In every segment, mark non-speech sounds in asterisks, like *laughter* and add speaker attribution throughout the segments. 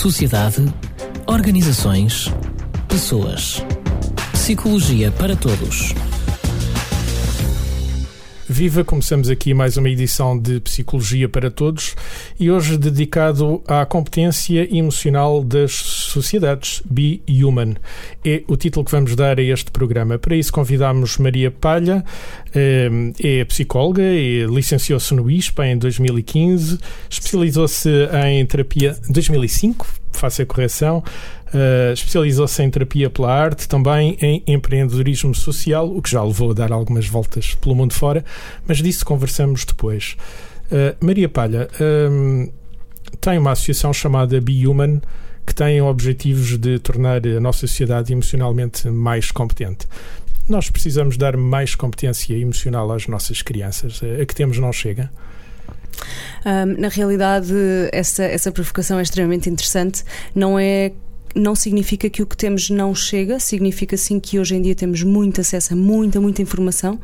Speaker 1: sociedade, organizações, pessoas. Psicologia para todos.
Speaker 2: Viva, começamos aqui mais uma edição de Psicologia para Todos e hoje dedicado à competência emocional das sociedades, Be Human. É o título que vamos dar a este programa. Para isso convidamos Maria Palha, eh, é psicóloga, licenciou-se no ISPA em 2015, especializou-se em terapia 2005, faço a correção, Uh, especializou-se em terapia pela arte, também em empreendedorismo social, o que já levou a dar algumas voltas pelo mundo fora, mas disso conversamos depois. Uh, Maria Palha um, tem uma associação chamada Be Human que tem objetivos de tornar a nossa sociedade emocionalmente mais competente. Nós precisamos dar mais competência emocional às nossas crianças. A que temos não chega?
Speaker 3: Um, na realidade, essa, essa provocação é extremamente interessante. Não é não significa que o que temos não chega, significa sim que hoje em dia temos muito acesso a muita, muita informação.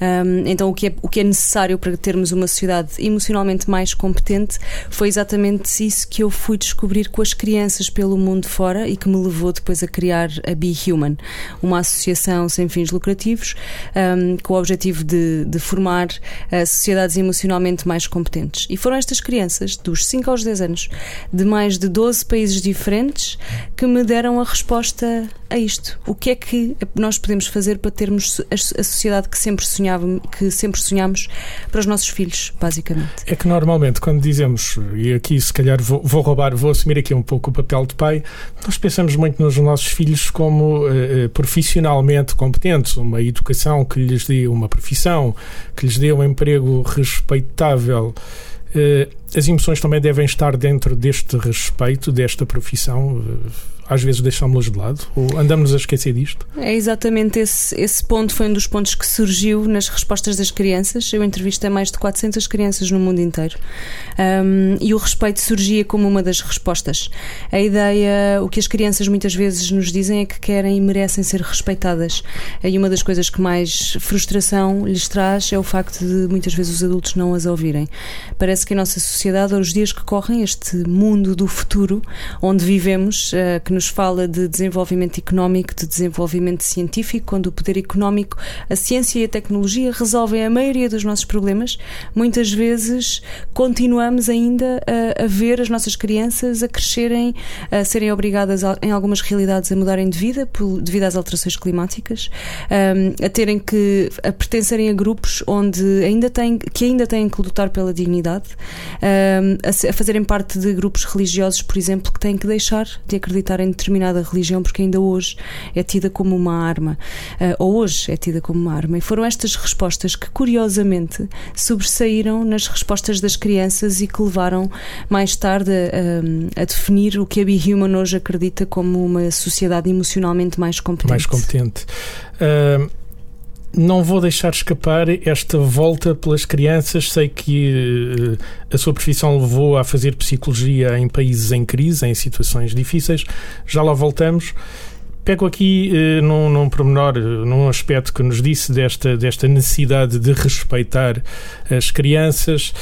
Speaker 3: Um, então, o que, é, o que é necessário para termos uma sociedade emocionalmente mais competente foi exatamente isso que eu fui descobrir com as crianças pelo mundo fora e que me levou depois a criar a Be Human, uma associação sem fins lucrativos um, com o objetivo de, de formar uh, sociedades emocionalmente mais competentes. E foram estas crianças, dos 5 aos 10 anos, de mais de 12 países diferentes que me deram a resposta a isto. O que é que nós podemos fazer para termos a sociedade que sempre sonhávamos, que sempre sonhamos para os nossos filhos, basicamente?
Speaker 2: É que normalmente quando dizemos, e aqui se calhar vou, vou roubar, vou assumir aqui um pouco o papel de pai, nós pensamos muito nos nossos filhos como uh, profissionalmente competentes, uma educação que lhes dê uma profissão, que lhes dê um emprego respeitável. Uh, as emoções também devem estar dentro deste respeito, desta profissão. Às vezes deixámos-las de lado? Ou andamos a esquecer disto?
Speaker 3: É exatamente esse, esse ponto, foi um dos pontos que surgiu nas respostas das crianças. Eu entrevistei mais de 400 crianças no mundo inteiro um, e o respeito surgia como uma das respostas. A ideia, o que as crianças muitas vezes nos dizem é que querem e merecem ser respeitadas. E uma das coisas que mais frustração lhes traz é o facto de muitas vezes os adultos não as ouvirem. Parece que a nossa sociedade, aos dias que correm, este mundo do futuro onde vivemos, uh, nos fala de desenvolvimento económico, de desenvolvimento científico, quando o poder económico, a ciência e a tecnologia resolvem a maioria dos nossos problemas, muitas vezes continuamos ainda a, a ver as nossas crianças a crescerem, a serem obrigadas a, em algumas realidades a mudarem de vida por, devido às alterações climáticas, um, a terem que a pertencerem a grupos onde ainda têm, que ainda têm que lutar pela dignidade, um, a, a fazerem parte de grupos religiosos, por exemplo, que têm que deixar de acreditar em determinada religião porque ainda hoje é tida como uma arma, uh, ou hoje é tida como uma arma. E foram estas respostas que, curiosamente, sobressaíram nas respostas das crianças e que levaram mais tarde a, a, definir o que a Be Human hoje acredita como uma sociedade emocionalmente mais competente.
Speaker 2: Mais competente. Uh não vou deixar escapar esta volta pelas crianças. Sei que uh, a sua profissão levou a fazer psicologia em países em crise, em situações difíceis. Já lá voltamos. Pego aqui uh, num, num pormenor, uh, num aspecto que nos disse desta, desta necessidade de respeitar as crianças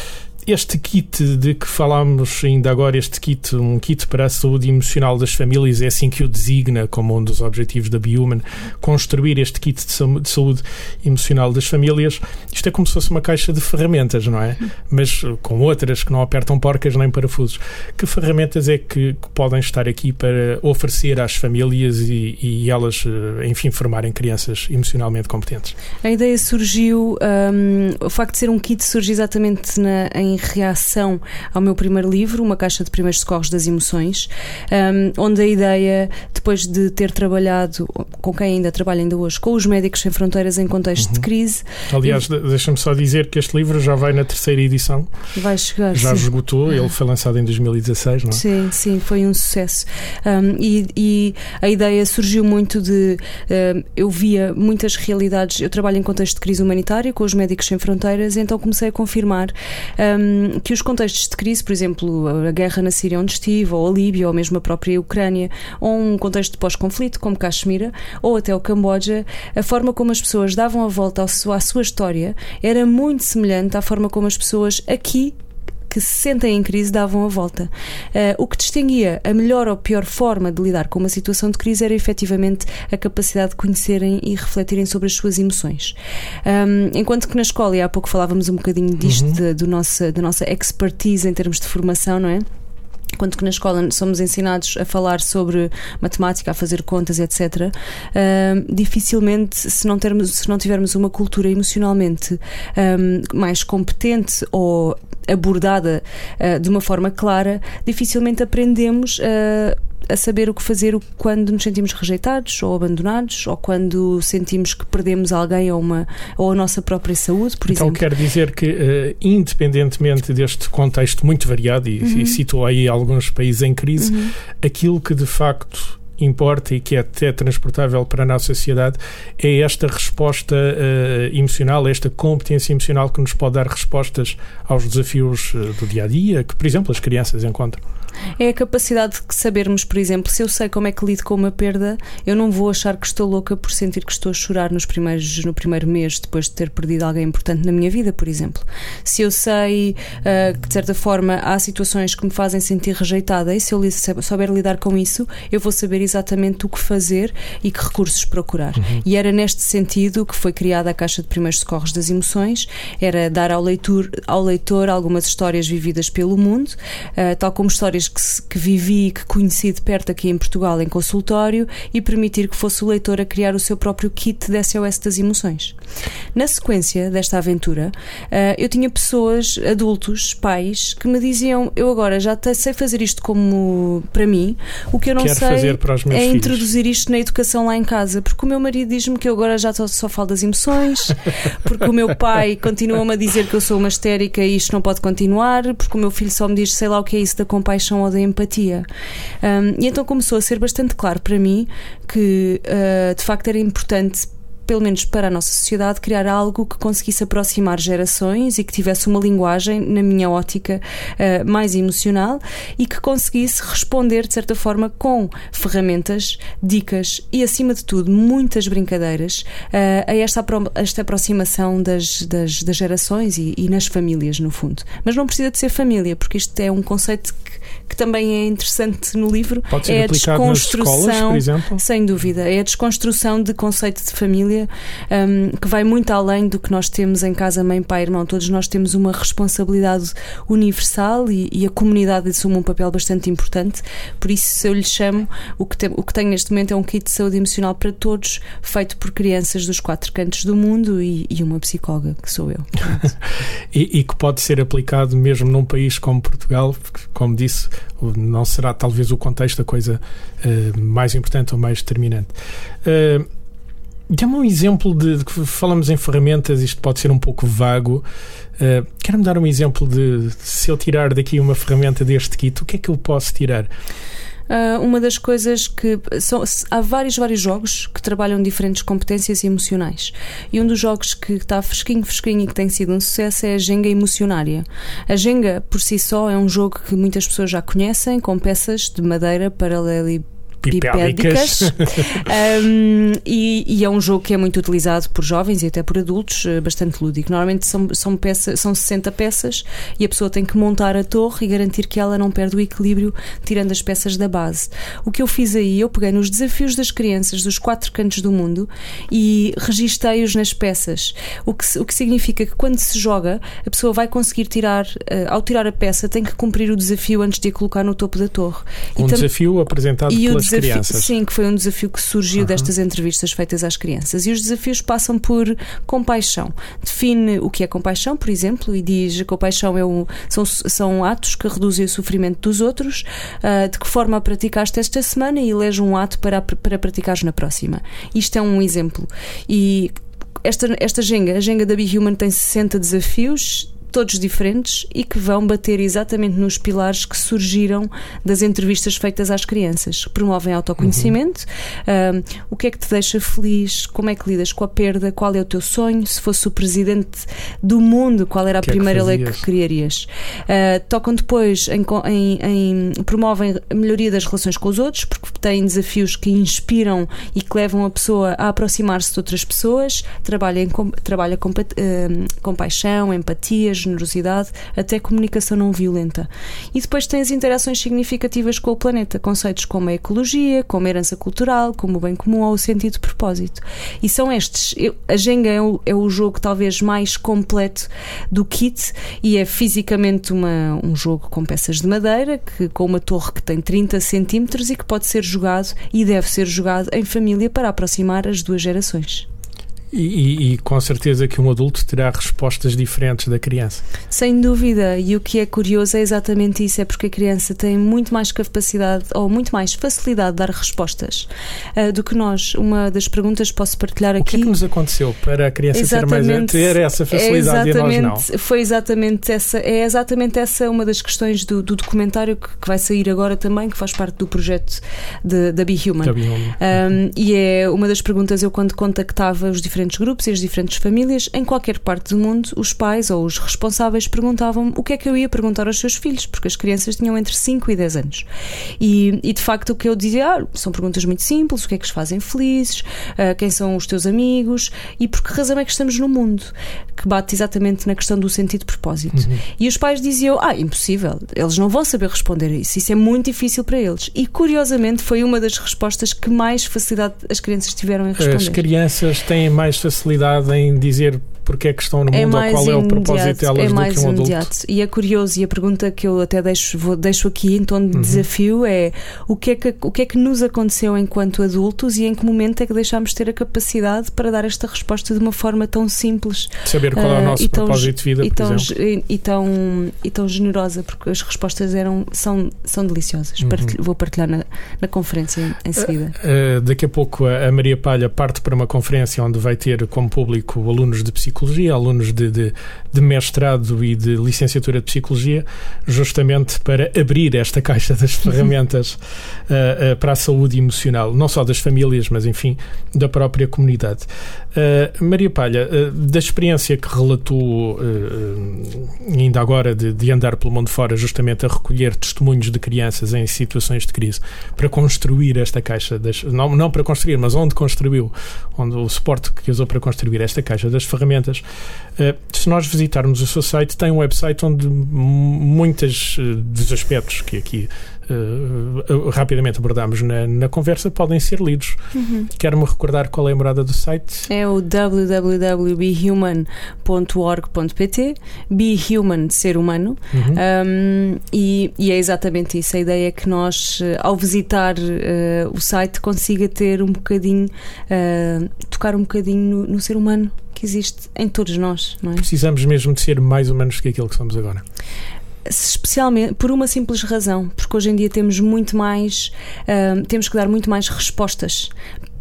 Speaker 2: este kit de que falámos ainda agora, este kit, um kit para a saúde emocional das famílias, é assim que o designa como um dos objetivos da Bioman, construir este kit de saúde emocional das famílias. Isto é como se fosse uma caixa de ferramentas, não é? Mas com outras que não apertam porcas nem parafusos. Que ferramentas é que, que podem estar aqui para oferecer às famílias e, e, elas, eh, enfim, formarem crianças emocionalmente competentes?
Speaker 3: A ideia surgiu, um, o facto de ser um kit surge exatamente na, em em reação ao meu primeiro livro, Uma Caixa de Primeiros Socorros das Emoções, um, onde a ideia, depois de ter trabalhado com quem ainda trabalha ainda hoje, com os Médicos Sem Fronteiras em contexto uhum. de crise.
Speaker 2: Aliás, eu... deixa-me só dizer que este livro já vai na terceira edição.
Speaker 3: Vai chegar.
Speaker 2: Já sim. esgotou, ele foi lançado em 2016, não é?
Speaker 3: Sim, sim, foi um sucesso. Um, e, e, a ideia surgiu muito de. Uh, eu via muitas realidades. Eu trabalho em contexto de crise humanitária com os Médicos Sem Fronteiras, então comecei a confirmar um, que os contextos de crise, por exemplo, a guerra na Síria onde estive, ou a Líbia, ou mesmo a própria Ucrânia, ou um contexto de pós-conflito, como Caxemira, ou até o Camboja, a forma como as pessoas davam a volta à sua história era muito semelhante à forma como as pessoas aqui que se sentem em crise davam a volta. Uh, o que distinguia a melhor ou pior forma de lidar com uma situação de crise era efetivamente a capacidade de conhecerem e refletirem sobre as suas emoções. Um, enquanto que na escola, e há pouco falávamos um bocadinho disto, uhum. de, do nossa, da nossa expertise em termos de formação, não é? Quando que na escola somos ensinados a falar sobre matemática, a fazer contas, etc., uh, dificilmente, se não, termos, se não tivermos uma cultura emocionalmente um, mais competente ou abordada uh, de uma forma clara, dificilmente aprendemos uh, a saber o que fazer quando nos sentimos rejeitados ou abandonados ou quando sentimos que perdemos alguém ou, uma, ou a nossa própria saúde, por
Speaker 2: então,
Speaker 3: exemplo.
Speaker 2: Então quer dizer que, uh, independentemente deste contexto muito variado, e, uhum. e citou aí alguns países em crise, uhum. aquilo que de facto importa e que é até transportável para a nossa sociedade é esta resposta uh, emocional, esta competência emocional que nos pode dar respostas aos desafios uh, do dia a dia, que, por exemplo, as crianças encontram
Speaker 3: é a capacidade de sabermos, por exemplo, se eu sei como é que lido com uma perda, eu não vou achar que estou louca por sentir que estou a chorar nos primeiros, no primeiro mês depois de ter perdido alguém importante na minha vida, por exemplo. Se eu sei uh, que, de certa forma, há situações que me fazem sentir rejeitada e se eu souber lidar com isso, eu vou saber exatamente o que fazer e que recursos procurar. Uhum. E era neste sentido que foi criada a Caixa de Primeiros Socorros das Emoções, era dar ao leitor, ao leitor algumas histórias vividas pelo mundo, uh, tal como histórias que, que vivi e que conheci de perto aqui em Portugal em consultório e permitir que fosse o leitor a criar o seu próprio kit de SOS das emoções. Na sequência desta aventura, uh, eu tinha pessoas, adultos, pais, que me diziam: Eu agora já sei fazer isto como para mim, o que eu não
Speaker 2: Quero
Speaker 3: sei é
Speaker 2: filhos.
Speaker 3: introduzir isto na educação lá em casa, porque o meu marido diz-me que eu agora já só, só falo das emoções, *laughs* porque o meu pai continua-me a dizer que eu sou uma histérica e isto não pode continuar, porque o meu filho só me diz sei lá o que é isso da compaixão ou da empatia. Um, e então começou a ser bastante claro para mim que uh, de facto era importante pelo menos para a nossa sociedade, criar algo que conseguisse aproximar gerações e que tivesse uma linguagem, na minha ótica, uh, mais emocional e que conseguisse responder, de certa forma, com ferramentas, dicas e, acima de tudo, muitas brincadeiras uh, a esta, esta aproximação das, das, das gerações e, e, nas famílias, no fundo. Mas não precisa de ser família, porque isto é um conceito que, que também é interessante no livro.
Speaker 2: Pode ser
Speaker 3: é
Speaker 2: a desconstrução, escolas, por exemplo?
Speaker 3: Sem dúvida. É a desconstrução de conceito de família um, que vai muito além do que nós temos em casa, mãe, pai, irmão. Todos nós temos uma responsabilidade universal e, e a comunidade assume um papel bastante importante. Por isso, se eu lhe chamo, o que, tem, o que tenho neste momento é um kit de saúde emocional para todos, feito por crianças dos quatro cantos do mundo e, e uma psicóloga, que sou eu. *laughs*
Speaker 2: e, e que pode ser aplicado mesmo num país como Portugal, porque, como disse, não será talvez o contexto a coisa uh, mais importante ou mais determinante. Uh, Dê-me um exemplo de, de, que falamos em ferramentas, isto pode ser um pouco vago. Uh, Quero-me dar um exemplo de, se eu tirar daqui uma ferramenta deste kit, o que é que eu posso tirar?
Speaker 3: Uh, uma das coisas que são, há vários vários jogos que trabalham diferentes competências emocionais. E um dos jogos que está fresquinho fresquinho e que tem sido um sucesso é a Jenga emocionária. A Jenga por si só é um jogo que muitas pessoas já conhecem com peças de madeira paralelo pipédicas. um, *laughs* e, e, é um jogo que é muito utilizado por jovens e até por adultos, eh, bastante lúdico. Normalmente são, são, peças, são 60 peças e a pessoa tem que montar a torre e garantir que ela não perde o equilíbrio tirando as peças da base. O que eu fiz aí, eu peguei nos desafios das crianças dos quatro cantos do mundo e registrei-os nas peças. O que, o que significa que quando se joga, a pessoa vai conseguir tirar, uh, ao tirar a peça, tem que cumprir o desafio antes de a colocar no topo da torre.
Speaker 2: Um desafio apresentado pelas desafio, crianças.
Speaker 3: Sim, que foi um desafio que surgiu uhum. destas entrevistas feitas às crianças. E os desafios passam por compaixão. Define o que é compaixão, por exemplo, e diz que compaixão é um, são, são atos que reduzem o sofrimento dos outros, uh, de que forma praticaste esta semana e elege um ato para, para praticares na próxima. Isto é um exemplo. E esta, esta Jenga, a Jenga da Be Human tem 60 desafios todos diferentes e que vão bater exatamente nos pilares que surgiram das entrevistas feitas às crianças. Promovem autoconhecimento, uhum. uh, o que é que te deixa feliz, como é que lidas com a perda, qual é o teu sonho, se fosse o presidente do mundo, qual era a que primeira é que lei que criarias. Uh, tocam depois em, em, em, promovem a melhoria das relações com os outros, porque têm desafios que inspiram e que levam a pessoa a aproximar-se de outras pessoas, trabalha, em, trabalha com uh, compaixão, empatia, generosidade, até comunicação não violenta. E depois tens interações significativas com o planeta, conceitos como a ecologia, como a herança cultural, como o bem comum ou o sentido de propósito. E são estes. Eu, a Jenga é o, é o jogo talvez mais completo do kit e é fisicamente uma, um jogo com peças de madeira, que, com uma torre que tem 30 centímetros e que pode ser jogado e deve ser jogado em família para aproximar as duas gerações.
Speaker 2: E, e, e, com certeza que um adulto terá respostas diferentes da criança.
Speaker 3: Sem dúvida, e o que é curioso é exatamente isso: é porque a criança tem muito mais capacidade ou muito mais facilidade de dar respostas uh, do que nós. Uma das perguntas posso partilhar aqui. O
Speaker 2: que é que nos aconteceu para a criança ter, mais, ter essa facilidade
Speaker 3: é
Speaker 2: e nós
Speaker 3: não? Foi exatamente essa, é exatamente essa uma das questões do, do documentário que, que, vai sair agora também, que faz parte do projeto de, da Be Human.
Speaker 2: Da Be Human.
Speaker 3: Um, e é uma das perguntas eu quando contactava os diferentes diferentes grupos e as diferentes famílias, em qualquer parte do mundo, os pais ou os responsáveis perguntavam o que é que eu ia perguntar aos seus filhos, porque as crianças tinham entre 5 e 10 anos. E, e de facto o que eu dizia ah, são perguntas muito simples: o que é que os fazem felizes, uh, quem são os teus amigos e por que razão é que estamos no mundo, que bate exatamente na questão do sentido de propósito. Uhum. E os pais diziam: ah, impossível, eles não vão saber responder a isso, isso é muito difícil para eles. E curiosamente foi uma das respostas que mais facilidade as crianças tiveram em responder.
Speaker 2: As crianças têm mais mais facilidade em dizer porque é que estão no é mundo ou qual é o propósito delas é
Speaker 3: mais
Speaker 2: do que um
Speaker 3: imediato.
Speaker 2: adulto.
Speaker 3: E é curioso, e a pergunta que eu até deixo, vou, deixo aqui em tom de uhum. desafio é o que é, que o que é que nos aconteceu enquanto adultos e em que momento é que deixámos de ter a capacidade para dar esta resposta de uma forma tão simples.
Speaker 2: Saber qual é o ah, nosso uh, propósito de vida,
Speaker 3: e tão. E, e, tão, e tão generosa, porque as respostas eram, são, são deliciosas. Uhum. vou partilhar na, na conferência em seguida.
Speaker 2: Uh, uh, daqui a pouco a Maria Palha parte para uma conferência onde vai ter como público alunos de psicologia, alunos de, de, de, mestrado e de licenciatura de Psicologia, justamente para abrir esta caixa das *laughs* ferramentas uh, uh, para a saúde emocional, não só das famílias, mas enfim, da própria comunidade. Uh, Maria Palha, da experiência que relatou ainda agora de, de, andar pelo mundo fora, justamente a recolher testemunhos de crianças em situações de crise, para construir esta caixa, das, não, não para construir, mas onde construiu, onde o suporte que usou para construir esta caixa das ferramentas, Uh, se nós visitarmos o seu site, tem um website onde muitos uh, dos aspectos que aqui uh, rapidamente abordamos na, na, conversa podem ser lidos. Uhum. Quero-me recordar qual é a morada do site?
Speaker 3: É o www.behuman.org.pt Be Human, ser humano. Uhum. Um, e, e, é exatamente isso. A ideia é que nós, ao visitar o site, consiga ter um bocadinho, tocar um bocadinho no, no ser humano que existe em todos nós, não é?
Speaker 2: Precisamos mesmo de ser mais humanos que aquilo que somos agora
Speaker 3: especialmente por uma simples razão, porque hoje em dia temos muito mais, uh, temos que dar muito mais respostas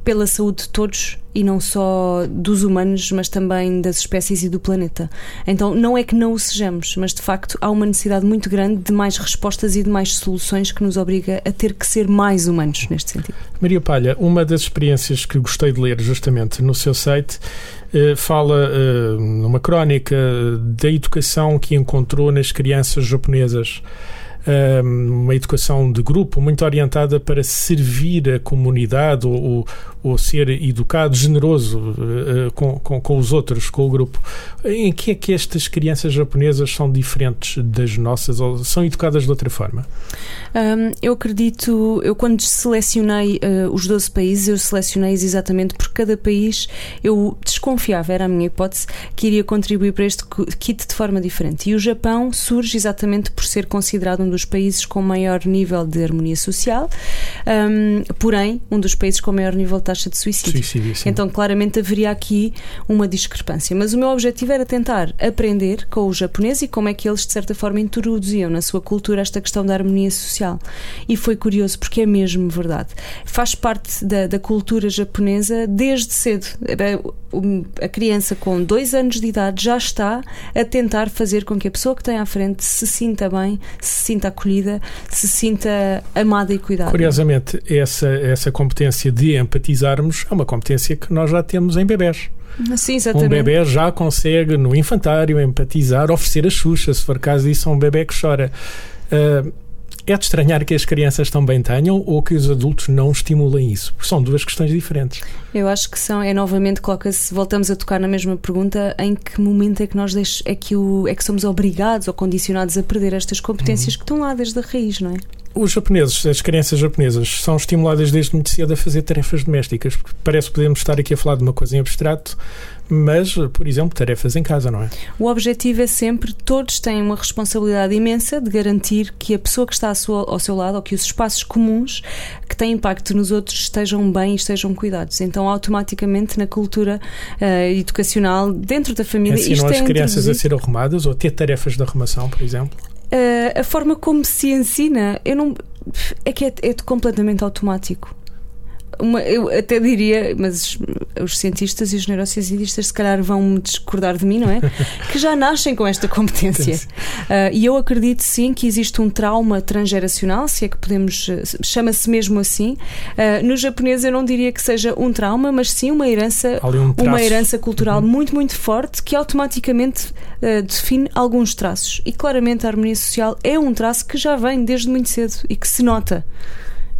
Speaker 3: pela saúde de todos e não só dos humanos, mas também das espécies e do planeta. Então, não é que não o sejamos, mas de facto há uma necessidade muito grande de mais respostas e de mais soluções que nos obriga a ter que ser mais humanos neste sentido.
Speaker 2: Maria Palha, uma das experiências que gostei de ler justamente no seu site fala eh, numa crónica da educação que encontrou nas crianças japonesas uma educação de grupo muito orientada para servir a comunidade ou, ou, ou ser educado, generoso uh, com, com, com, os outros, com o grupo. Em que é que estas crianças japonesas são diferentes das nossas ou são educadas de outra forma?
Speaker 3: Um, eu acredito, eu quando selecionei uh, os 12 países, eu selecionei exatamente porque cada país eu desconfiava, era a minha hipótese, que iria contribuir para este kit de forma diferente. E o Japão surge exatamente por ser considerado um dos países com maior nível de harmonia social, um, porém, um dos países com maior nível de taxa de suicídio.
Speaker 2: suicídio
Speaker 3: então, claramente haveria aqui uma discrepância. Mas o meu objetivo era tentar aprender com o japonês e como é que eles, de certa forma, introduziam na sua cultura esta questão da harmonia social. E foi curioso, porque é mesmo verdade. Faz parte da, da cultura japonesa desde cedo. A criança com dois anos de idade já está a tentar fazer com que a pessoa que tem à frente se sinta bem, se sinta acolhida, se sinta amada e cuidada.
Speaker 2: Curiosamente, essa, essa competência de empatizarmos é uma competência que nós já temos em bebés.
Speaker 3: Sim, exatamente.
Speaker 2: Um bebê já consegue, no infantário, empatizar, oferecer a xuxa, se for caso disso, a um bebê que chora. Uh, É de estranhar que as crianças também tenham ou que os adultos não estimulem isso? São duas questões diferentes.
Speaker 3: Eu acho que são, é novamente, coloca-se, voltamos a tocar na mesma pergunta, em que momento é que nós deix, é, que o, é que somos obrigados ou condicionados a perder estas competências uhum. que estão lá desde a raiz, não é?
Speaker 2: Os japoneses, as crianças japonesas, são estimuladas desde muito cedo a fazer tarefas domésticas. Parece que podemos estar aqui a falar de uma coisa em abstrato, mas, por exemplo, tarefas em casa, não é?
Speaker 3: O objetivo é sempre, todos têm uma responsabilidade imensa de garantir que a pessoa que está sua, ao seu lado, ou que os espaços comuns que têm impacto nos outros estejam bem e estejam cuidados. Então, automaticamente, na cultura uh, educacional, dentro da família,
Speaker 2: Ensinam
Speaker 3: isto
Speaker 2: as
Speaker 3: é
Speaker 2: crianças a ser arrumadas ou a ter tarefas de arrumação, por exemplo?
Speaker 3: Uh, a forma como se ensina, eu não. É que é, é completamente automático uma, eu até diria, mas os cientistas e os neurocientistas se calhar vão discordar de mim, não é? *laughs* Que já nascem com esta competência. Uh, e eu acredito sim que existe um trauma transgeracional, se é que podemos, chama-se mesmo assim. Uh, no japonês eu não diria que seja um trauma, mas sim uma herança,
Speaker 2: um
Speaker 3: uma herança cultural uhum. muito, muito forte que automaticamente uh, define alguns traços. E claramente a harmonia social é um traço que já vem desde muito cedo e que se nota.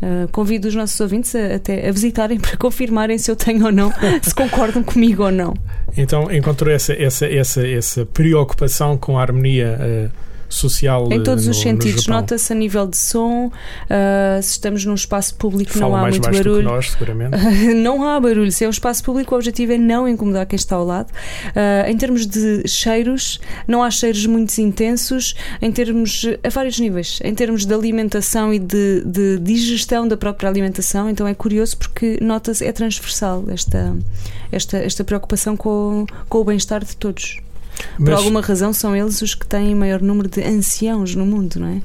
Speaker 3: Uh, convido os nossos ouvintes a, até a visitarem *laughs* para confirmarem se eu tenho ou não, se concordam comigo ou não.
Speaker 2: Então encontrou essa, essa, essa, essa preocupação com a harmonia. Uh social
Speaker 3: Em todos
Speaker 2: no,
Speaker 3: os sentidos. Nota-se a nível de som, uh, se estamos num espaço público
Speaker 2: Fala
Speaker 3: não há
Speaker 2: mais
Speaker 3: muito barulho.
Speaker 2: nós, seguramente. *laughs*
Speaker 3: não há barulho. Se é um espaço público, o objetivo é não incomodar quem está ao lado. Uh, em termos de cheiros, não há cheiros muito intensos. Em termos, a vários níveis. Em termos de alimentação e de, de digestão da própria alimentação, então é curioso porque nota-se, é transversal esta, esta, esta preocupação com, com o bem-estar de todos. Mas... Por alguma razão são eles os que têm maior número de anciãos no mundo, não é?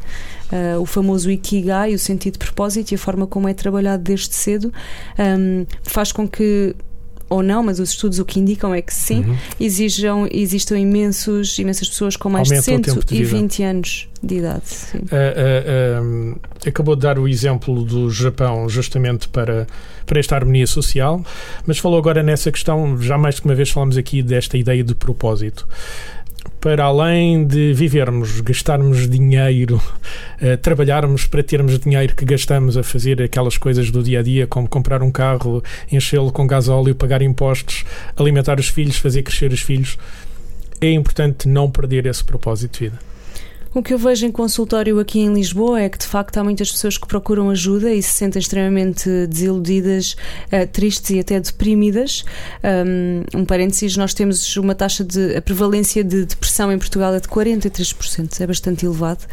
Speaker 3: Uh, o famoso Ikigai, o sentido de propósito e a forma como é trabalhado desde cedo um, faz com que ou não, mas os estudos o que indicam é que sim, uhum. exijam, existam imensos, imensas pessoas com mais Aumenta de 120 de anos de idade. Uh,
Speaker 2: uh, uh, acabou de dar o exemplo do Japão justamente para, para esta harmonia social, mas falou agora nessa questão, já mais de uma vez falamos aqui desta ideia de propósito para além de vivermos, gastarmos dinheiro, uh, trabalharmos para termos dinheiro que gastamos a fazer aquelas coisas do dia a dia, como comprar um carro, enchê-lo com gasóleo, pagar impostos, alimentar os filhos, fazer crescer os filhos, é importante não perder esse propósito de vida.
Speaker 3: O que eu vejo em consultório aqui em Lisboa é que de facto há muitas pessoas que procuram ajuda e se sentem extremamente desiludidas, uh, tristes e até deprimidas. Um, parênteses, nós temos uma taxa de. a prevalência de depressão em Portugal é de 43%, é bastante elevado.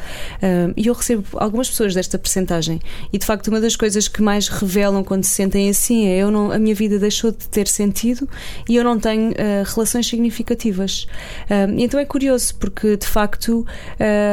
Speaker 3: E eu recebo algumas pessoas desta percentagem. E de facto, uma das coisas que mais revelam quando se sentem assim é eu não, a minha vida deixou de ter sentido e eu não tenho uh, relações significativas. Então é curioso, porque de facto. Uh,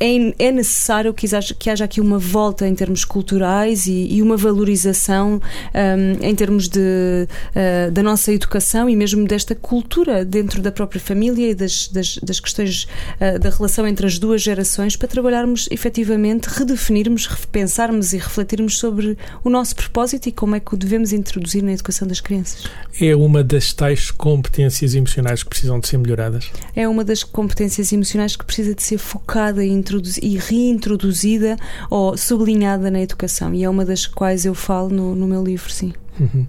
Speaker 3: é, é necessário que haja, que haja aqui uma volta em termos culturais e, e uma valorização um, em termos de, uh, da nossa educação e mesmo desta cultura dentro da própria família e das, das, das questões uh, da relação entre as duas gerações para trabalharmos efetivamente, redefinirmos, repensarmos e refletirmos sobre o nosso propósito e como é que o devemos introduzir na educação das crianças.
Speaker 2: É uma das tais competências emocionais que precisam de ser melhoradas?
Speaker 3: É uma das competências emocionais que precisa de ser focada e e reintroduzida ou sublinhada na educação. E é uma das quais eu falo no, no meu livro, sim.
Speaker 2: Uhum.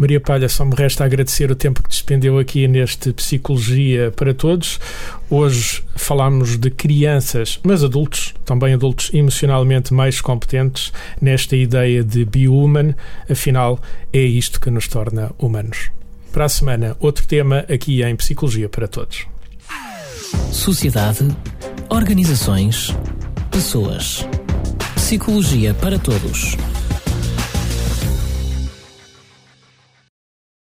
Speaker 2: Maria Palha, só me resta agradecer o tempo que despendeu aqui neste Psicologia para Todos. Hoje falámos de crianças, mas adultos, também adultos emocionalmente mais competentes, nesta ideia de be human. Afinal, é isto que nos torna humanos. Para a semana, outro tema aqui em Psicologia para Todos.
Speaker 1: Sociedade Organizações, pessoas. Psicologia para todos.